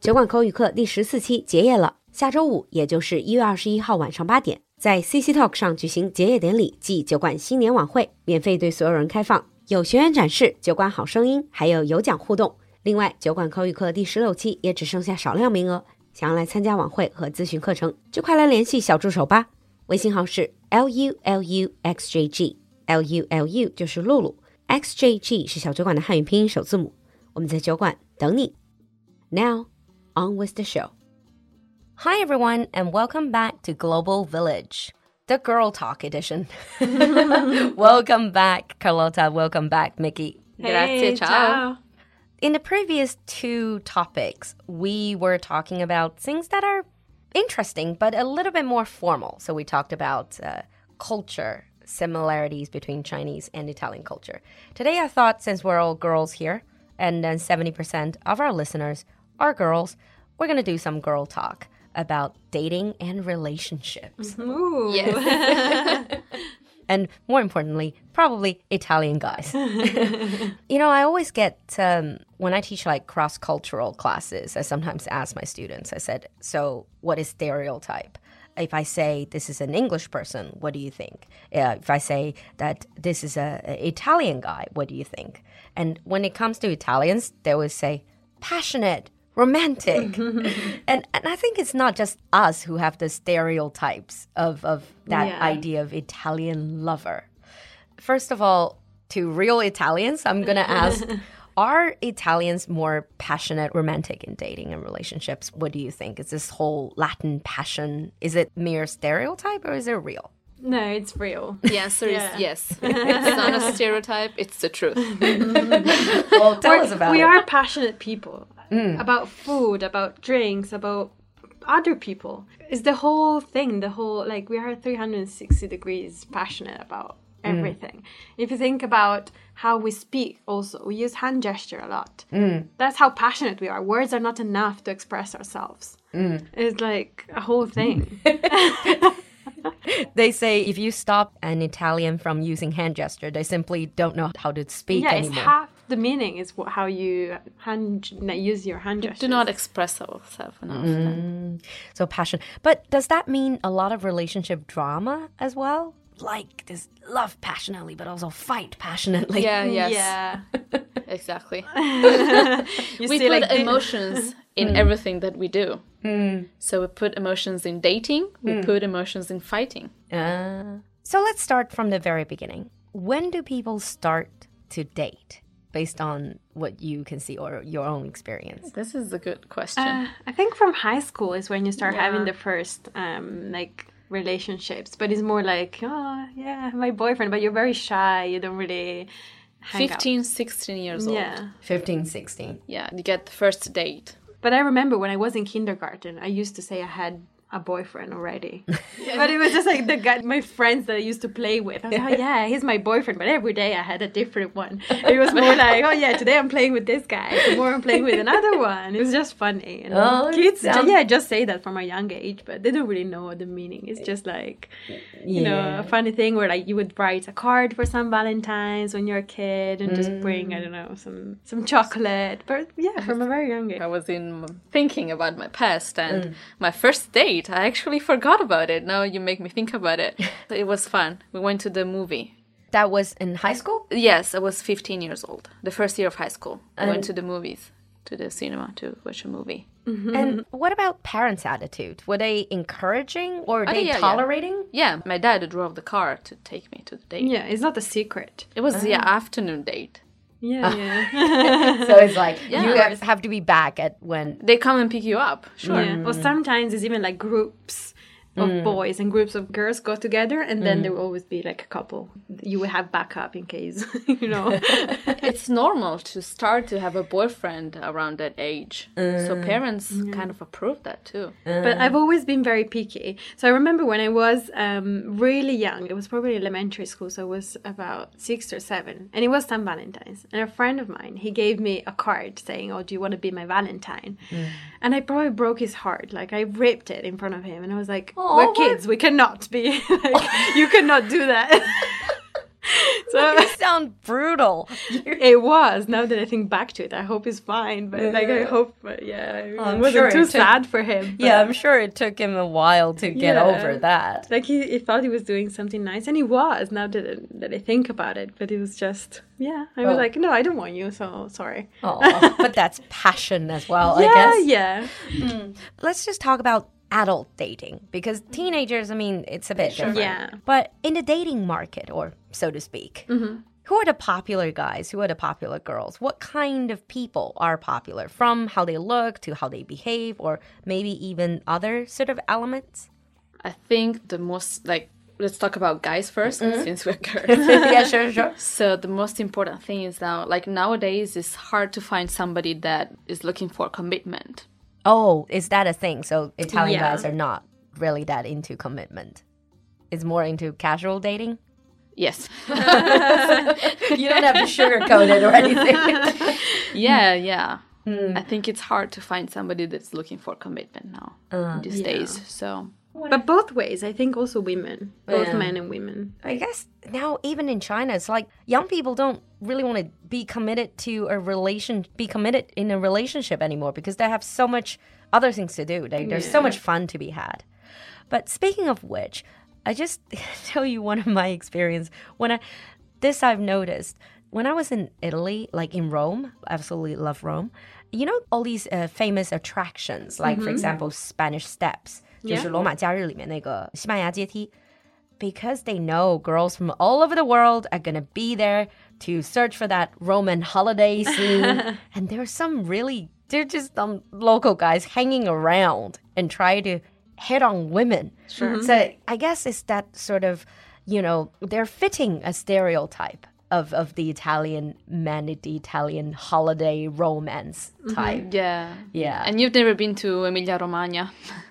酒馆口语课第十四期结业了，下周五，也就是一月二十一号晚上八点，在 CC Talk 上举行结业典礼暨酒馆新年晚会，免费对所有人开放，有学员展示、酒馆好声音，还有有奖互动。另外，酒馆口语课第十六期也只剩下少量名额，想要来参加晚会和咨询课程，就快来联系小助手吧。微信号是 l u l u x j g，l u l u 就是露露，x j g 是小酒馆的汉语拼音首字母。我们在酒馆等你。Now on with the show. Hi, everyone, and welcome back to Global Village, the Girl Talk edition. welcome back, Carlotta. Welcome back, Mickey. Grazie, ciao. In the previous two topics, we were talking about things that are interesting, but a little bit more formal. So we talked about uh, culture, similarities between Chinese and Italian culture. Today, I thought since we're all girls here, and then 70% of our listeners are girls, we're going to do some girl talk about dating and relationships. Ooh. Yes. and more importantly, probably Italian guys. you know, I always get, um, when I teach like cross cultural classes, I sometimes ask my students, I said, so what is stereotype? If I say this is an English person, what do you think? Uh, if I say that this is a, a Italian guy, what do you think? And when it comes to Italians, they always say passionate, romantic. and, and I think it's not just us who have the stereotypes of, of that Yeah. idea of Italian lover. First of all, to real Italians, I'm going to ask Are Italians more passionate, romantic in dating and relationships? What do you think? Is this whole Latin passion, is it mere stereotype or is it real? No, it's real. The answer Yeah. is yes. It's not a stereotype, it's the truth. Well, tell us about we it. are passionate people mm. about food, about drinks, about other people. It's the whole thing, the whole, like, we are 360 degrees passionate about mm. everything. If you think about how we speak, also, we use hand gesture a lot. Mm. That's how passionate we are. Words are not enough to express ourselves. It's like a whole thing. They say if you stop an Italian from using hand gesture, they simply don't know how to speak yeah, it's half the meaning is wh- how you hand use your hand gesture. Do not express ourselves enough. Mm. so passion. But does that mean a lot of relationship drama as well? Like this love passionately, but also fight passionately. Yeah, yes, Yeah. exactly. We see, put like, emotions in everything that we do. So we put emotions in dating, we put emotions in fighting. Uh, so let's start from the very beginning. When do people start to date based on what you can see or your own experience? This is a good question. Uh, I think from high school is when you start having the first um like relationships, but it's more like oh yeah my boyfriend, but you're very shy. You don't really hang out. 15, 16 years old. Yeah, 15, 16. Yeah, you get the first date. but I remember when I was in kindergarten, I used to say I had a boyfriend already, but it was just like the guy, my friends that I used to play with. I was like, oh yeah, he's my boyfriend, but every day I had a different one. It was more like, oh yeah, today I'm playing with this guy, tomorrow I'm playing with another one. It was just funny. And Oh, kids, sounds- yeah, just say that from a young age, but they don't really know the meaning. It's just like, you know, a funny thing where like you would write a card for some Valentines when you're a kid and just bring, I mm. don't know, some some chocolate. But yeah, from a very young age. I was in thinking about my past and mm. my first date. I actually forgot about it. Now you make me think about it. it was fun. We went to the movie. That was in high school? Yes, I was 15 years old. The first year of high school. I went to the movies, to the cinema to watch a movie. Mm-hmm. And what about parents' attitude? Were they encouraging or Oh, they yeah, yeah. tolerating? Yeah, my dad drove the car to take me to the date. Yeah, it's not a secret. It was the ah. afternoon date. Yeah, uh, yeah. So it's like Yeah. you have, have to be back at when. They come and pick you up. Sure. yeah. Or mm. sometimes it's even like groups of mm. boys and groups of girls go together, and then mm. there will always be like a couple. You will have backup in case, you know. It's normal to start to have a boyfriend around that age. So mm. parents kind of approve that too. but I've always been very picky. So I remember when I was um, really young, it was probably elementary school, so I was about six or seven, and it was St. Valentine's. And a friend of mine, he gave me a card saying, "Oh, do you want to be my Valentine?" And I probably broke his heart. Like I ripped it in front of him, and I was like, "We're oh what? kids. We cannot be. like, you cannot do that." So you sound brutal. it was. Now that I think back to it, I hope he's fine. But like, I hope, but yeah, it I'm wasn't sure too it took- sad for him. but- Yeah, I'm sure it took him a while to get Yeah. over that. like he, he thought he was doing something nice, and he was. Now that that I think about it, but it was just yeah. I was Oh. like, no, I don't want you. So sorry. Oh, but that's passion as well, yeah, I guess. yeah, mm. Let's just talk about adult dating because mm-hmm. teenagers, I mean, it's a bit different. Yeah. But in the dating market, or so to speak, mm-hmm. who are the popular guys? Who are the popular girls? What kind of people are popular from how they look to how they behave, or maybe even other sort of elements? I think the most like let's talk about guys 1st mm-hmm. since we're girls. yeah, sure, sure. so the most important thing is now like nowadays it's hard to find somebody that is looking for commitment. Oh, is that a thing? So Italian Yeah. guys are not really that into commitment. It's more into casual dating. Yes. You don't have to sugarcoat it or anything. yeah, yeah. Hmm. I think it's hard to find somebody that's looking for commitment now these uh, days. So but both ways. I think also women, both Yeah. men and women. I guess now even in China, it's like young people don't really want to be committed to a relation, be committed in a relationship anymore because they have so much other things to do. They, There's so much fun to be had. But speaking of which, I just tell you one of my experience when I this I've noticed when I was in Italy, like in Rome, absolutely love Rome. You know all these uh, famous attractions, like for example Spanish Steps, 就是罗马假日里面那个西班牙阶梯。because they know girls from all over the world are going to be there to search for that Roman holiday scene. and there's some really, they're just some local guys hanging around and try to hit on women. Sure. So I guess it's that sort of, you know, they're fitting a stereotype. Of, of the Italian man, the Italian holiday romance type. yeah. Yeah. And you've never been to Emilia Romagna.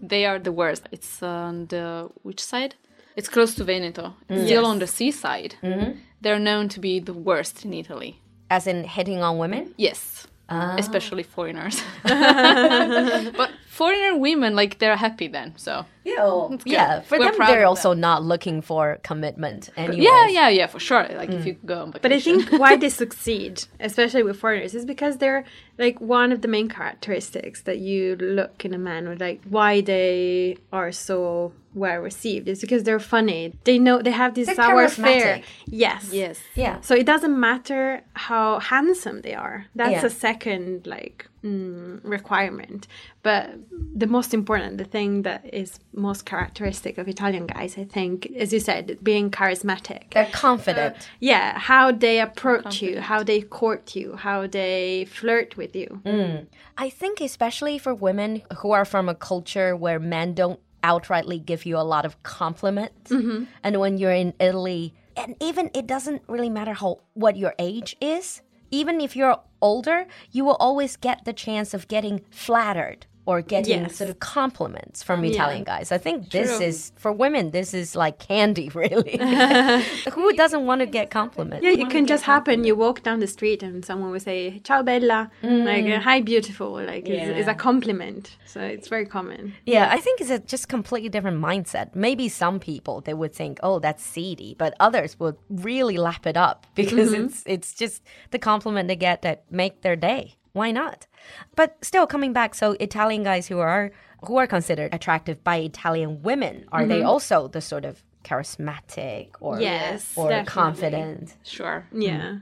They are the worst. It's on the which side? It's close to Veneto. It's mm. still on the seaside. Mm-hmm. They're known to be the worst in Italy. as in hitting on women? Yes. Ah. Especially foreigners. but foreigner women, like, they're happy then, so. Yeah, yeah. For We're them, they're of also not looking for commitment. Anyway. Yeah, yeah, yeah, for sure. Like, if you go on But I think why they succeed, especially with foreigners, is because they're like one of the main characteristics that you look in a man or like why they are so well received is because they're funny. They know they have this They're savoir faire. charismatic. Yes. Yes. Yeah. So it doesn't matter how handsome they are. That's Yeah. a second like mm, requirement. But the most important, the thing that is most characteristic of Italian guys, I think, as you said, being charismatic. They're confident. Uh, yeah, how they approach you, how they court you, how they flirt with you. Mm. I think, especially for women who are from a culture where men don't outrightly give you a lot of compliments, mm-hmm. and when you're in Italy, and even it doesn't really matter how what your age is. Even if you're older, you will always get the chance of getting flattered or getting Yes. sort of compliments from Italian guys. I think this is for women. This is like candy, really. Who doesn't want to get compliments? Yeah, it can just happen. You walk down the street and someone will say "Ciao, bella," like uh, "Hi, beautiful." Like it's, it's a compliment, so it's very common. Yeah, I think it's a just completely different mindset. Maybe some people they would think, "Oh, that's seedy," but others would really lap it up because it's it's just the compliment they get that make their day. Why not? But still coming back, so Italian guys who are who are considered attractive by Italian women, are they mm-hmm. also the sort of charismatic or Yes, or definitely. confident? Sure. Hmm. Yeah.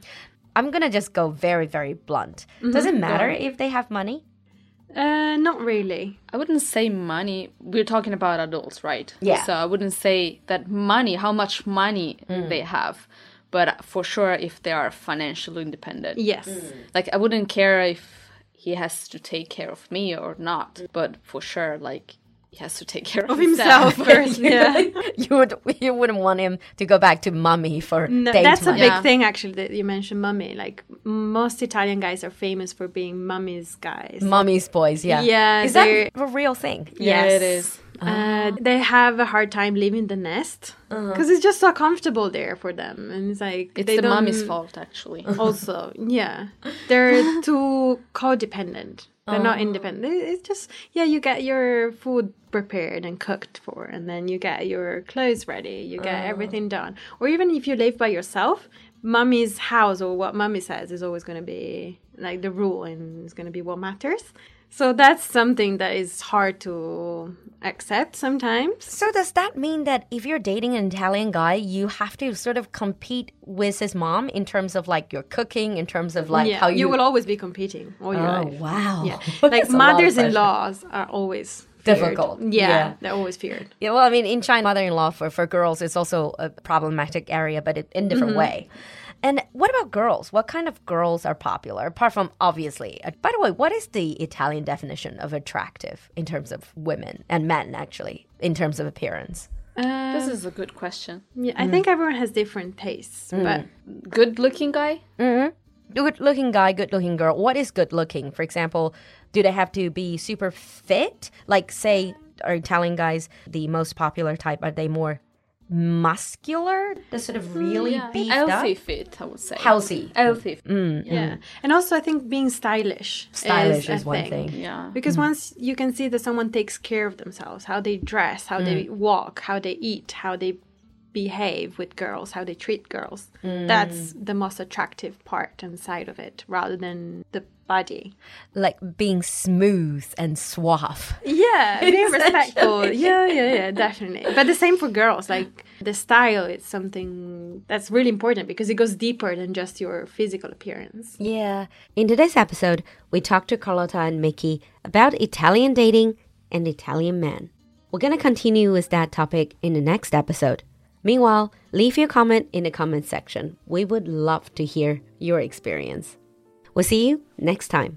I'm gonna just go very very blunt. Mm-hmm. Does it matter if they have money? Uh, not really. I wouldn't say money. We're talking about adults, right? Yeah. So I wouldn't say that money, how much money hmm. they have, but for sure if they are financially independent. Yes. Mm. Like I wouldn't care if he has to take care of me or not, but for sure, like he has to take care of, Of himself first. Yeah. you would you wouldn't want him to go back to mummy for No, date that's a big Yeah. thing actually that you mentioned mummy. Like most Italian guys are famous for being mummy's guys. Mummy's boys, yeah. Yeah, Is that a real thing? Yeah, Yes. it is. Uh, they have a hard time leaving the nest because it's just so comfortable there for them, and it's like It's they the don't- fault, actually. Also, yeah, they're too codependent. They're not oh. independent. It's just yeah, you get your food prepared and cooked for, and then you get your clothes ready. You get oh. everything done. Or even if you live by yourself, mommy's house or what mommy says is always going to be like the rule, and it's going to be what matters. So that's something that is hard to accept sometimes. So does that mean that if you're dating an Italian guy, you have to sort of compete with his mom in terms of like your cooking, in terms of like yeah, how you, you will always be competing all your Oh life. wow! Yeah, like a lot of mothers-in-laws are always. Difficult. Yeah, Yeah. they're always feared. Yeah, well, I mean, in China, mother-in-law for, for girls is also a problematic area, but it, in different way. And what about girls? What kind of girls are popular? Apart from obviously, uh, by the way, what is the Italian definition of attractive in terms of women and men, actually, in terms of appearance? Uh, This is a good question. yeah, I think everyone has different tastes, but Good looking guy? Good looking guy, good looking girl. What is good looking? For example, do they have to be super fit? Like, say, are Italian guys the most popular type? Are they more muscular? The sort of mm, really beefed Healthy up? fit, I would say. Healthy. Healthy. Mm, mm. fit. yeah, and also I think being stylish, Stylish is, is one thing. thing. Yeah. Because once you can see that someone takes care of themselves, how they dress, how they walk, how they eat, how they behave with girls, how they treat girls, mm. that's the most attractive part and side of it, rather than the body. Like being smooth and suave. Yeah, being respectful. Yeah, yeah, yeah, definitely. But the same for girls. Like the style is something that's really important because it goes deeper than just your physical appearance. Yeah. In today's episode, we talked to Carlotta and Mickey about Italian dating and Italian men. We're going to continue with that topic in the next episode. Meanwhile, leave your comment in the comment section. We would love to hear your experience. We'll see you next time.